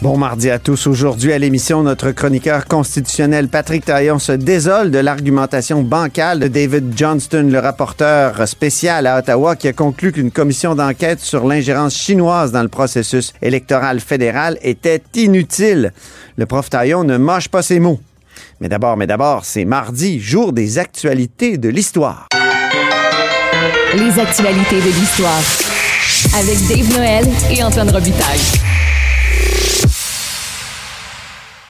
Bon mardi à tous. Aujourd'hui à l'émission, notre chroniqueur constitutionnel Patrick Taillon se désole de l'argumentation bancale de David Johnston, le rapporteur spécial à Ottawa, qui a conclu qu'une commission d'enquête sur l'ingérence chinoise dans le processus électoral fédéral était inutile. Le prof Taillon ne mâche pas ses mots. Mais d'abord, mais d'abord, c'est mardi, jour des actualités de l'histoire. Les actualités de l'histoire. Avec Dave Noël et Antoine Robitaille.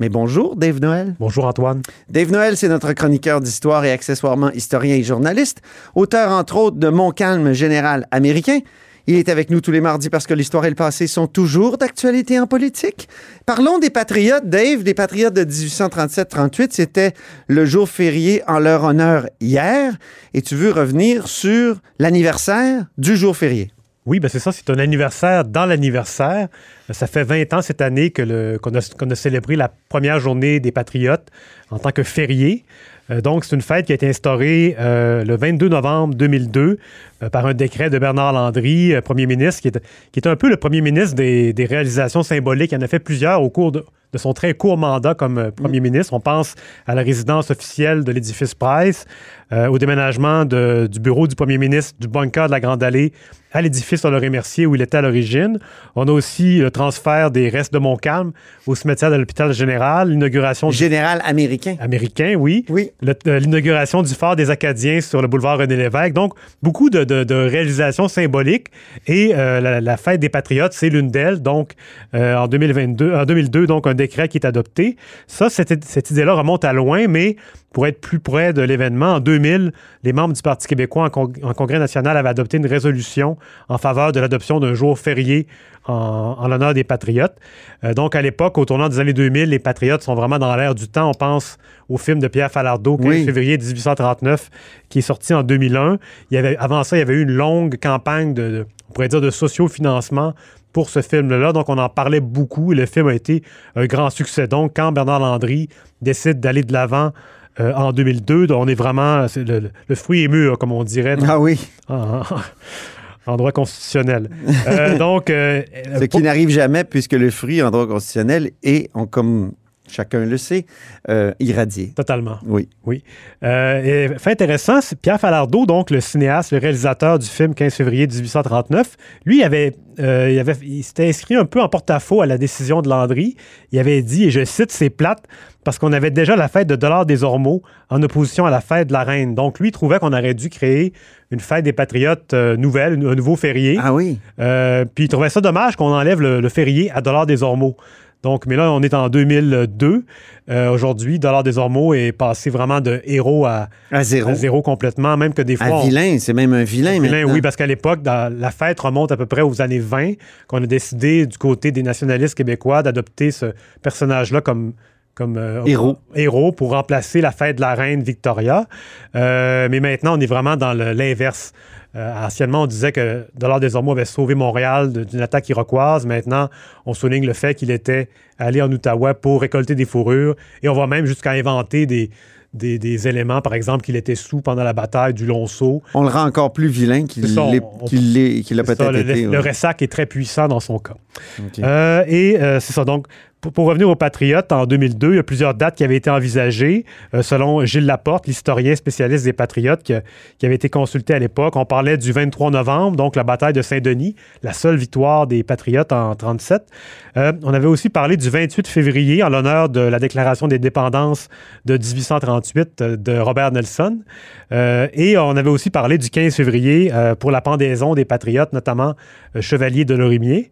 Mais bonjour, Dave Noël. Bonjour Antoine. Dave Noël, c'est notre chroniqueur d'histoire et accessoirement historien et journaliste, auteur entre autres de Mon calme général américain. Il est avec nous tous les mardis parce que l'histoire et le passé sont toujours d'actualité en politique. Parlons des patriotes. Dave, les patriotes de 1837-38, c'était le jour férié en leur honneur hier. Et tu veux revenir sur l'anniversaire du jour férié? Oui, ben c'est ça, c'est un anniversaire dans l'anniversaire. Ça fait 20 ans cette année que le- qu'on a, qu'on a célébré la première journée des Patriotes en tant que férié. Euh, donc, c'est une fête qui a été instaurée euh, le 22 novembre 2002 euh, par un décret de Bernard Landry, euh, premier ministre, qui est, qui est un peu le premier ministre des, des réalisations symboliques. Il en a fait plusieurs au cours de, de son très court mandat comme premier ministre. On pense à la résidence officielle de l'édifice Price, euh, au déménagement de- du bureau du premier ministre du bunker de la Grande Allée à l'édifice Honoré-Mercier où il était à l'origine. On a aussi le transfert des restes de Montcalm au cimetière de l'hôpital général, l'inauguration du Général américain. américain, oui. Oui. Euh, L'inauguration du phare des Acadiens sur le boulevard René-Lévesque. Donc, beaucoup de, de- de réalisations symboliques. Et euh, la, la fête des Patriotes, c'est l'une d'elles. Donc, euh, en, 2022, en 2002, donc, un décret qui est adopté. Ça, cette, cette idée-là remonte à loin, mais pour être plus près de l'événement, en 2000, les membres du Parti québécois en, con- en Congrès national avaient adopté une résolution en faveur de l'adoption d'un jour férié en, en l'honneur des Patriotes. Euh, donc, à l'époque, au tournant des années 2000, les Patriotes sont vraiment dans l'air du temps. On pense au film de Pierre Falardeau, 15 Oui. février 1839, qui est sorti en 2001. Il y avait, avant ça, il y avait eu une longue campagne de, de- on pourrait dire, de sociofinancement pour ce film-là. Donc, on en parlait beaucoup et le film a été un grand succès. Donc, quand Bernard Landry décide d'aller de l'avant euh, en 2002, on est vraiment, le, fruit est mûr, comme on dirait dans- Ah oui, en, en droit constitutionnel. Euh, donc, euh, ce qui n'arrive jamais puisque le fruit en droit constitutionnel est, on- comme chacun le sait, euh, irradié. totalement. Oui. Oui. Euh, et fait intéressant, c'est Pierre Falardeau, donc le cinéaste, le réalisateur du film 15 février 1839, lui, il avait, euh, il avait, il s'était inscrit un peu en porte-à-faux à la décision de Landry. Il avait dit, et je cite, c'est plate parce qu'on avait déjà la fête de Dollars des Ormeaux en opposition à la fête de la Reine. Donc, lui, il trouvait qu'on aurait dû créer une fête des Patriotes euh, nouvelle, un nouveau férié. Ah oui. Puis il trouvait ça dommage qu'on enlève le, le férié à Dollars des Ormeaux. Donc, mais là, on est en 2002. Euh, Aujourd'hui, Dollars des Ormeaux est passé vraiment de héros à, À zéro. à zéro complètement, même que des fois... À on- vilain, c'est même un vilain, Vilain, oui, parce qu'à l'époque, la fête remonte à peu près aux années 20, qu'on a décidé du côté des nationalistes québécois d'adopter ce personnage-là comme, comme euh, Héros. héros pour remplacer la fête de la reine Victoria. Euh, mais maintenant, on est vraiment dans l'inverse. Euh, anciennement, on disait que Dollars des Ormeaux avait sauvé Montréal d'une attaque iroquoise. Maintenant, on souligne le fait qu'il était allé en Outaouais pour récolter des fourrures. Et on va même jusqu'à inventer des, des, des éléments, par exemple, qu'il était sous pendant la bataille du Lonceau. On le rend encore plus vilain qu'il C'est ça, l'est- on- qu'il l'est- qu'il a C'est ça, peut-être le, été. le ouais. ressac est très puissant dans son cas. Euh, et euh, c'est ça. Donc, pour, revenir aux Patriotes, en 2002, il y a plusieurs dates qui avaient été envisagées. Euh, selon Gilles Laporte, l'historien spécialiste des Patriotes qui, avait été consulté à l'époque, on parlait du 23 novembre, donc la bataille de Saint-Denis, la seule victoire des Patriotes en 37. Euh, on avait aussi parlé du 28 février en l'honneur de la déclaration des dépendances de 1838 euh, de Robert Nelson. Et on avait aussi parlé du 15 février pour la pendaison des Patriotes, notamment Chevalier de Lorimier.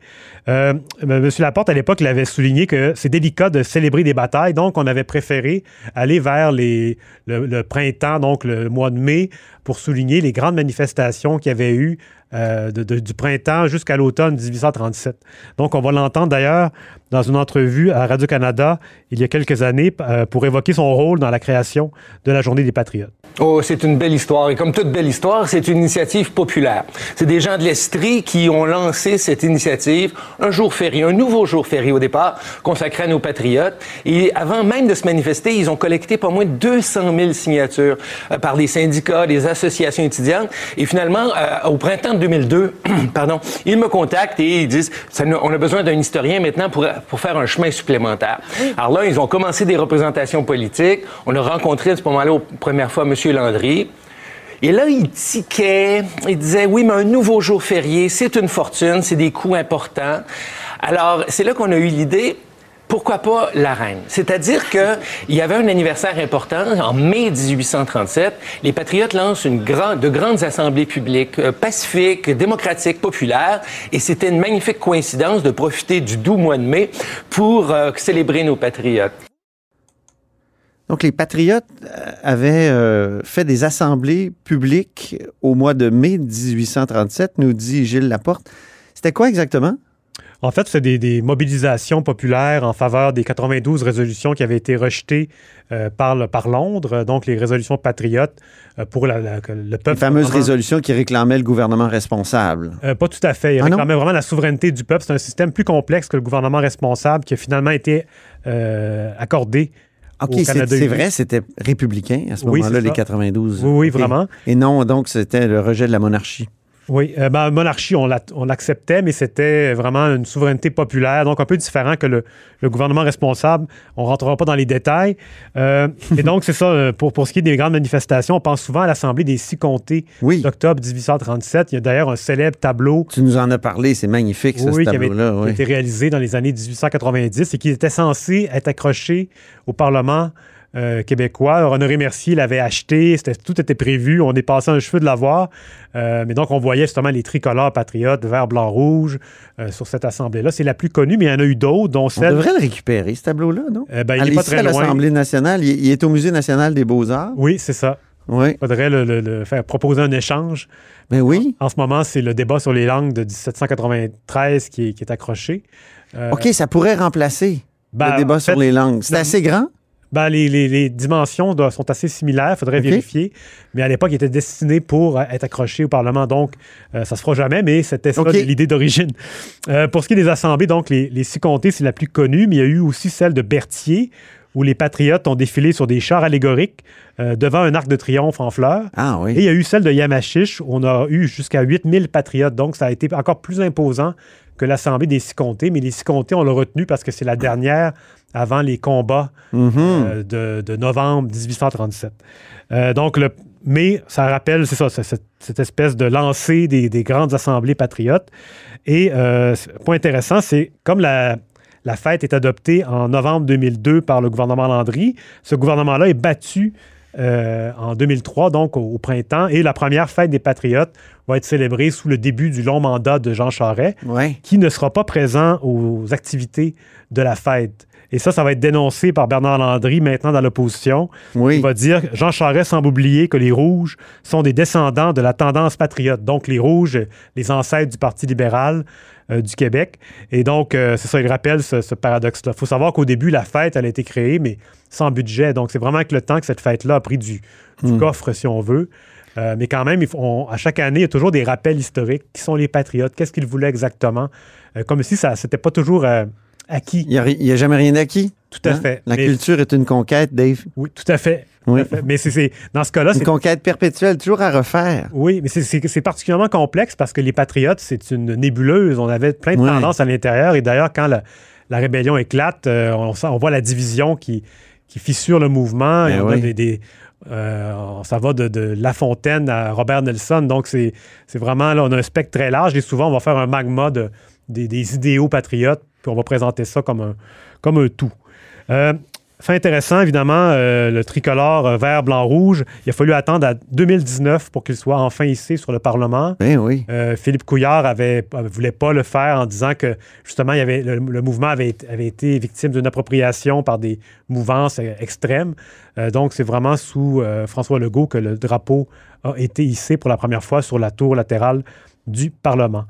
Euh, M. Laporte, à l'époque, l'avait souligné que c'est délicat de célébrer des batailles, donc on avait préféré aller vers le, le printemps, donc le mois de mai, pour souligner les grandes manifestations qu'il y avait eu euh, du printemps jusqu'à l'automne 1837. Donc, on va l'entendre d'ailleurs dans une entrevue à Radio-Canada il y a quelques années euh, pour évoquer son rôle dans la création de la Journée des Patriotes. Oh, c'est une belle histoire. Et comme toute belle histoire, c'est une initiative populaire. C'est des gens de l'Estrie qui ont lancé cette initiative, un jour férié, un nouveau jour férié au départ, consacré à nos patriotes. Et avant même de se manifester, ils ont collecté pas moins de 200 000 signatures euh, par des syndicats, des associations étudiantes. Et finalement, au printemps de 2002, pardon, ils me contactent et ils disent, ça on a besoin d'un historien maintenant pour, pour faire un chemin supplémentaire. Alors là, ils ont commencé des représentations politiques. On a rencontré à ce moment-là, aux premières fois, M. Landry. Et là, il tiquait, il disait, oui, mais un nouveau jour férié, c'est une fortune, c'est des coûts importants. Alors, c'est là qu'on a eu l'idée, pourquoi pas la reine? C'est-à-dire qu'il y avait un anniversaire important en mai 1837. Les Patriotes lancent une grande, de grandes assemblées publiques, euh, pacifiques, démocratiques, populaires. Et c'était une magnifique coïncidence de profiter du doux mois de mai pour euh, célébrer nos Patriotes. Donc, les Patriotes euh, avaient euh, fait des assemblées publiques au mois de mai 1837, nous dit Gilles Laporte. C'était quoi exactement? En fait, c'est des, des mobilisations populaires en faveur des 92 résolutions qui avaient été rejetées euh, par, le- par Londres, donc les résolutions patriotes euh, pour la- la- que le peuple. Les fameuses résolutions qui réclamaient le gouvernement responsable. Euh, pas tout à fait. Il Ah non? réclamait vraiment la souveraineté du peuple. C'est un système plus complexe que le gouvernement responsable qui a finalement été accordé OK, au c'est Canada c'est uni. vrai, c'était républicain à ce Oui, moment-là, les ça. 92. Oui, oui, OK. vraiment. Et non, donc, c'était le rejet de la monarchie. Oui, euh, ben, monarchie, on la- on l'acceptait, mais c'était vraiment une souveraineté populaire, donc un peu différent que le, le gouvernement responsable. On ne rentrera pas dans les détails. Euh, et donc, c'est ça, euh, pour, pour ce qui est des grandes manifestations, on pense souvent à l'Assemblée des six comtés Oui. d'octobre 1837. Il y a d'ailleurs un célèbre tableau Tu nous en as parlé, c'est magnifique, oui, ce tableau-là. qui a oui. été réalisé dans les années 1890 et qui était censé être accroché au Parlement euh, québécois. Honoré Mercier l'avait acheté, tout était prévu, on est passé un cheveu de l'avoir. Euh, mais donc, on voyait justement les tricolores patriotes, vert, blanc, rouge, euh, sur cette assemblée-là. C'est la plus connue, mais il y en a eu d'autres, dont On celle... devrait le récupérer, ce tableau-là, non? Euh, ben, il n'est pas très à l'Assemblée nationale. Il, est au Musée national des beaux-arts. Oui, c'est ça. Oui. Il faudrait le, le- le faire proposer un échange. Ben oui. En ce moment, c'est le débat sur les langues de 1793 qui est, qui est accroché. Euh, OK, ça pourrait remplacer ben, le débat en sur les langues. C'est assez grand? Ben, les, les- les dimensions doivent- sont assez similaires, il faudrait vérifier. Mais à l'époque, il était destiné pour euh, être accroché au Parlement, donc euh, ça se fera jamais, mais c'était ça l'idée d'origine. Euh, pour ce qui est des assemblées, donc les, les six comtés, c'est la plus connue, mais il y a eu aussi celle de Berthier, où les patriotes ont défilé sur des chars allégoriques euh, devant un arc de triomphe en fleurs. Ah Et il oui. y a eu celle de Yamachiche, où on a eu jusqu'à 8000 patriotes. Donc, ça a été encore plus imposant que l'Assemblée des six comtés. Mais les six comtés, on l'a retenu parce que c'est la dernière avant les combats Mhm. euh, de, de novembre 1837. Euh, donc, le, mais ça rappelle, c'est ça, cette, cette espèce de lancée des, des grandes assemblées patriotes. Et euh, point intéressant, c'est comme la, la fête est adoptée en novembre 2002 par le gouvernement Landry, ce gouvernement-là est battu euh, en 2003, donc au, au printemps, et la première fête des patriotes va être célébrée sous le début du long mandat de Jean Charest Ouais. qui ne sera pas présent aux activités de la fête. Et ça, ça va être dénoncé par Bernard Landry, maintenant dans l'opposition. Oui. Il va dire Jean Charest semble oublier que les Rouges sont des descendants de la tendance patriote. Donc, les Rouges, les ancêtres du Parti libéral euh, du Québec. Et donc, euh, c'est ça, il rappelle ce, ce paradoxe-là. Il faut savoir qu'au début, la fête, elle a été créée, mais sans budget. Donc, c'est vraiment avec le temps que cette fête-là a pris du, du coffre, si on veut. Euh, mais quand même, on- à chaque année, il y a toujours des rappels historiques. Qui sont les patriotes? Qu'est-ce qu'ils voulaient exactement? Euh, comme si ça n'était pas toujours euh, acquis. Il n'y a, jamais rien acquis? Tout à hein? fait. La Mais- culture est une conquête, Dave. Oui, tout à fait. Oui. Mais c'est, dans ce cas-là, Une c'est conquête perpétuelle, toujours à refaire. Oui, mais c'est- particulièrement complexe parce que les Patriotes, c'est une nébuleuse. On avait plein de tendances à l'intérieur. Et d'ailleurs, quand la, la rébellion éclate, euh, on, voit la division qui, qui fissure le mouvement. Ben Et on a oui. des, des- euh, ça va de, de La Fontaine à Robert Nelson. Donc, c'est c'est vraiment, là, on a un spectre très large et souvent, on va faire un magma de, des, des idéaux patriotes, puis on va présenter ça comme un, comme un tout. Euh, fait intéressant, évidemment, euh, le tricolore euh, vert, blanc, rouge. Il a fallu attendre à 2019 pour qu'il soit enfin hissé sur le Parlement. Ben oui. Euh, Philippe Couillard avait, voulait pas le faire en disant que justement il avait, le, le mouvement avait, été- avait été victime d'une appropriation par des mouvances extrêmes. Donc c'est vraiment sous François Legault que le drapeau a été hissé pour la première fois sur la tour latérale du Parlement.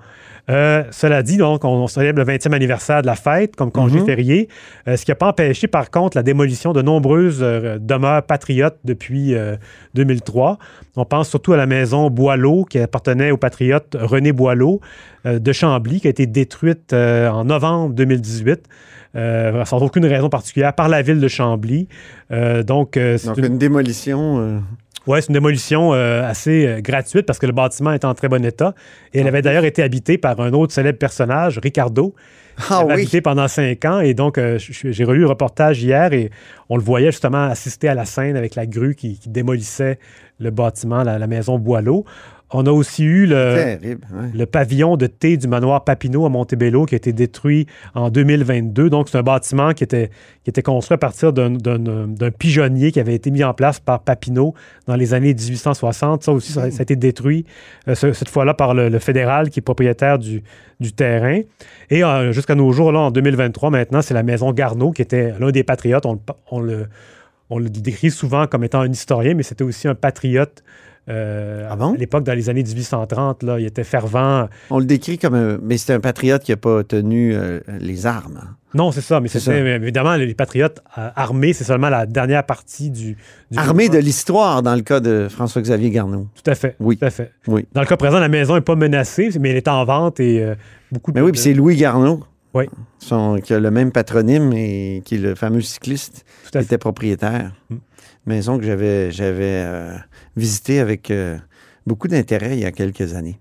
Euh, cela dit, donc, on, on célèbre le 20e anniversaire de la fête comme congé férié, euh, ce qui n'a pas empêché, par contre, la démolition de nombreuses euh, demeures patriotes depuis euh, 2003. On pense surtout à la maison Boileau, qui appartenait au patriote René Boileau de Chambly, qui a été détruite en novembre 2018. euh, sans aucune raison particulière, par la ville de Chambly. Euh, donc, euh, c'est une démolition. Ouais, c'est une démolition euh, assez euh, gratuite parce que le bâtiment est en très bon état. Et elle avait d'ailleurs été habitée par un autre célèbre personnage, Ricardo. Ah Elle oui. habité pendant cinq ans. Et donc, euh, j'ai relu le reportage hier et on le voyait justement assister à la scène avec la grue qui, qui démolissait le bâtiment, la, la maison Boileau. On a aussi eu le, Terrible. ouais. le pavillon de thé du manoir Papineau à Montebello qui a été détruit en 2022. Donc, c'est un bâtiment qui était, qui était construit à partir d'un- pigeonnier qui avait été mis en place par Papineau dans les années 1860. Ça aussi, ça, ça a été détruit, euh, ce- cette fois-là, par le, le fédéral qui est propriétaire du, du terrain. Et euh, jusqu'à nos jours, là, en 2023, maintenant, c'est la maison Garneau qui était l'un des patriotes. On, le- on le, on le décrit souvent comme étant un historien, mais c'était aussi un patriote. Euh, Ah bon? À l'époque, dans les années 1830, là, il était fervent. On le décrit comme un. Mais c'est un patriote qui n'a pas tenu euh, les armes. Non, c'est ça, mais C'est c'était évidemment les patriotes euh, armés, c'est seulement la dernière partie du. du Armé de l'histoire, dans le cas de François-Xavier Garneau. Tout à fait. Oui. Tout à fait. Oui. Dans le cas présent, la maison n'est pas menacée, mais elle est en vente et euh, beaucoup de. Mais oui, puis c'est Louis Garneau. Oui. Son- qui a le même patronyme et qui est le fameux cycliste qui était propriétaire. Mm. Maison que j'avais euh, visitée avec euh, beaucoup d'intérêt il y a quelques années.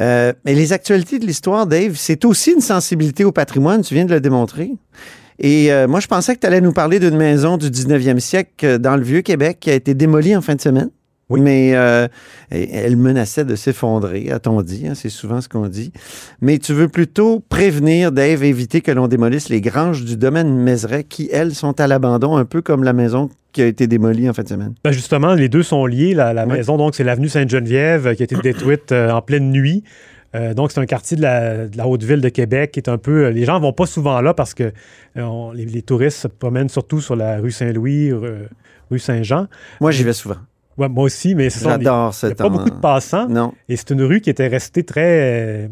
Euh, mais les actualités de l'histoire, Dave, c'est aussi une sensibilité au patrimoine, tu viens de le démontrer. Et moi, je pensais que tu allais nous parler d'une maison du 19e siècle dans le Vieux-Québec qui a été démolie en fin de semaine. Oui. Mais euh, elle menaçait de s'effondrer, a-t-on dit. hein, c'est souvent ce qu'on dit. Mais tu veux plutôt prévenir, Dave, éviter que l'on démolisse les granges du domaine Mézeray qui, elles, sont à l'abandon, un peu comme la maison qui a été démolie en fin de semaine. Ben, justement, les deux sont liés. La, la Oui. maison, donc, c'est l'avenue Sainte-Geneviève euh, qui a été détruite euh, en pleine nuit. Euh, donc, c'est un quartier de la, de la Haute-Ville de Québec qui est un peu. Les gens vont pas souvent là parce que euh, on- les, les touristes se promènent surtout sur la rue Saint-Louis, rue, rue Saint-Jean. Moi, j'y vais souvent. Ouais, moi aussi, mais c'est J'adore Il n'y a cet pas beaucoup de passants. Non. Et c'est une rue qui était restée très.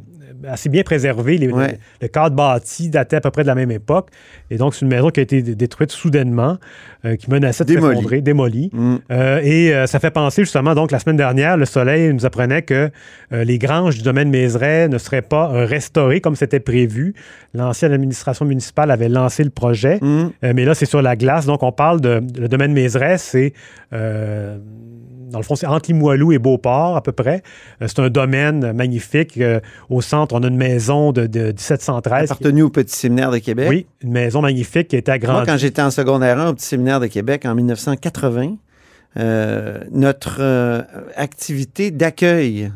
Assez bien. Les- Ouais. le, cadre bâti datait à peu près de la même époque. Et donc, c'est une maison qui a été dé- détruite soudainement, euh, qui menaçait de s'effondrer, démolie. Mm. Euh, et euh, ça fait penser justement, donc la semaine dernière, le Soleil nous apprenait que les granges du domaine Mézeray ne seraient pas restaurées comme c'était prévu. L'ancienne administration municipale avait lancé le projet, Mm. mais là, c'est sur la glace. Donc, on parle de. Le domaine Mézeray, c'est. Dans le fond, c'est entre Limoilou et Beauport, à peu près. Euh, c'est un domaine magnifique. Euh, au centre, on a une maison de, de 1713. qui- Appartenu au Petit Séminaire de Québec? oui, une maison magnifique qui a été Moi, agrandie. quand j'étais en secondaire 1 au Petit Séminaire de Québec en 1980, euh, notre euh, activité d'accueil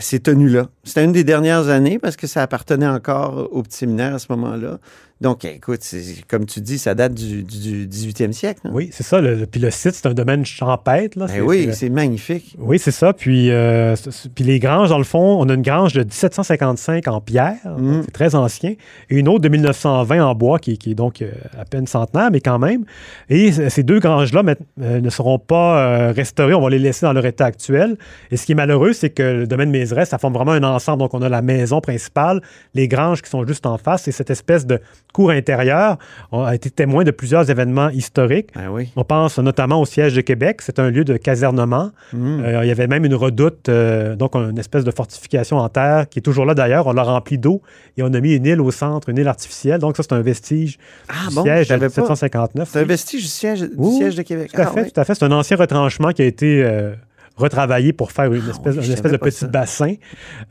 s'est tenue là. C'était une des dernières années parce que ça appartenait encore au Petit Séminaire à ce moment-là. Donc, écoute, c'est- comme tu dis, ça date du, du 18e siècle. hein? Oui, c'est ça. le- puis le site, c'est un domaine champêtre. Là. Ben oui, c'est- magnifique. Oui, c'est ça. Puis, euh, puis les granges, dans le fond, on a une grange de 1755 en pierre, Mm. donc c'est très ancien, et une autre de 1920 en bois, qui, qui est donc euh, à peine centenaire, mais quand même. Et ces deux granges-là euh, ne seront pas restaurées, on va les laisser dans leur état actuel. Et ce qui est malheureux, c'est que le domaine Mézeray, ça forme vraiment un ensemble. Donc, on a la maison principale, les granges qui sont juste en face, et cette espèce de cour intérieure on a été témoin de plusieurs événements historiques. Ben oui. On pense notamment au siège de Québec. C'est un lieu de casernement. Mm. Euh, il y avait même une redoute, euh, donc une espèce de fortification en terre qui est toujours là d'ailleurs. On l'a rempli d'eau et on a mis une île au centre, une île artificielle. Donc ça, c'est un vestige Ah du bon, siège de savais pas. 1759. C'est un vestige du siège, du Oui, siège de Québec. Tout à Ah fait, tout à fait. C'est un ancien retranchement qui a été euh, retravaillé pour faire une espèce, une espèce savais de petit ça. bassin.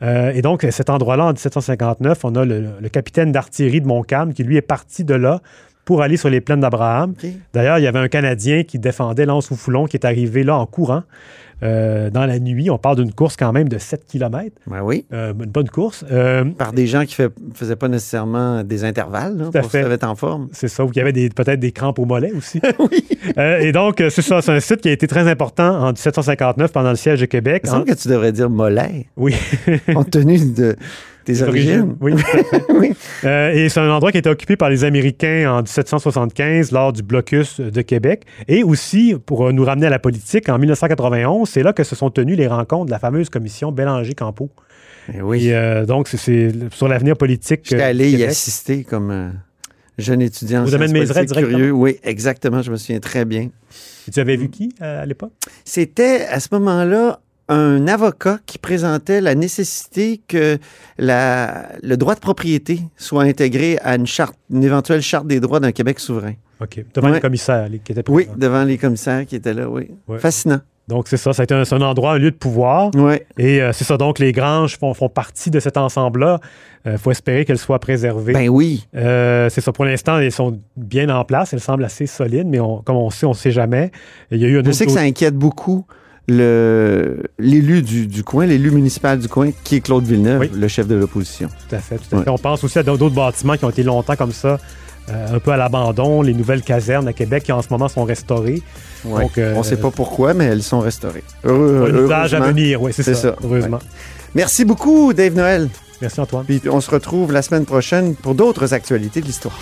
Euh, et donc, cet endroit-là, en 1759, on a le, le capitaine d'artillerie de Montcalm qui, lui, est parti de là pour aller sur les plaines d'Abraham. D'ailleurs, il y avait un Canadien qui défendait l'Anse ou Foulon qui est arrivé là en courant euh, dans la nuit. On parle d'une course quand même de 7 km. Ben oui. une bonne course. Euh, Par des gens qui ne faisaient pas nécessairement des intervalles là, à pour se mettre en forme. c'est ça, ou qu'il y avait des- peut-être des crampes au mollet aussi. Euh, et donc, euh, c'est ça, c'est un site qui a été très important en 1759 pendant le siège de Québec. Il me semble En- que tu devrais dire mollet, Oui. compte tenu de tes origines. Oui. Euh, et c'est un endroit qui été occupé par les Américains en 1775 lors du blocus de Québec. Et aussi, pour euh, nous ramener à la politique, en 1991, c'est là que se sont tenues les rencontres de la fameuse commission Bélanger-Campo. Ben oui. Et, euh, donc, c'est- sur l'avenir politique. J'étais allé y assister comme euh, jeune étudiant. Au domaine Mézeray, curieux. Oui, exactement. Je me souviens très bien. Et tu avais vu qui à l'époque? C'était à ce moment-là un avocat qui présentait la nécessité que la, le droit de propriété soit intégré à une charte, une éventuelle charte des droits d'un Québec souverain. OK. Devant Ouais. les commissaires les- qui étaient Oui, présents. devant les commissaires qui étaient là, oui. Ouais. Fascinant. Donc, c'est ça. Ça a été un, c'est un endroit, un lieu de pouvoir. Oui. Et euh, c'est ça. Donc, les granges font, font partie de cet ensemble-là. Il faut espérer qu'elles soient préservées. Ben oui. Euh, c'est ça. Pour l'instant, elles sont bien en place. Elles semblent assez solides, mais on- comme on sait, on ne sait jamais. Il y a eu un Je autre sais que ça inquiète beaucoup l'élu du, du coin, l'élu municipal du coin, qui est Claude Villeneuve, Oui. le chef de l'opposition. Tout à fait. tout à Ouais. fait. On pense aussi à d'autres bâtiments qui ont été longtemps comme ça, euh, un peu à l'abandon. Les nouvelles casernes à Québec qui en ce moment sont restaurées. Ouais. Donc, euh, On ne sait pas pourquoi, mais elles sont restaurées. Heureux- un usage à venir. Oui, c'est ça. Heureusement. Merci beaucoup, Dave Noël. Merci, Antoine. Puis on se retrouve la semaine prochaine pour d'autres actualités de l'histoire.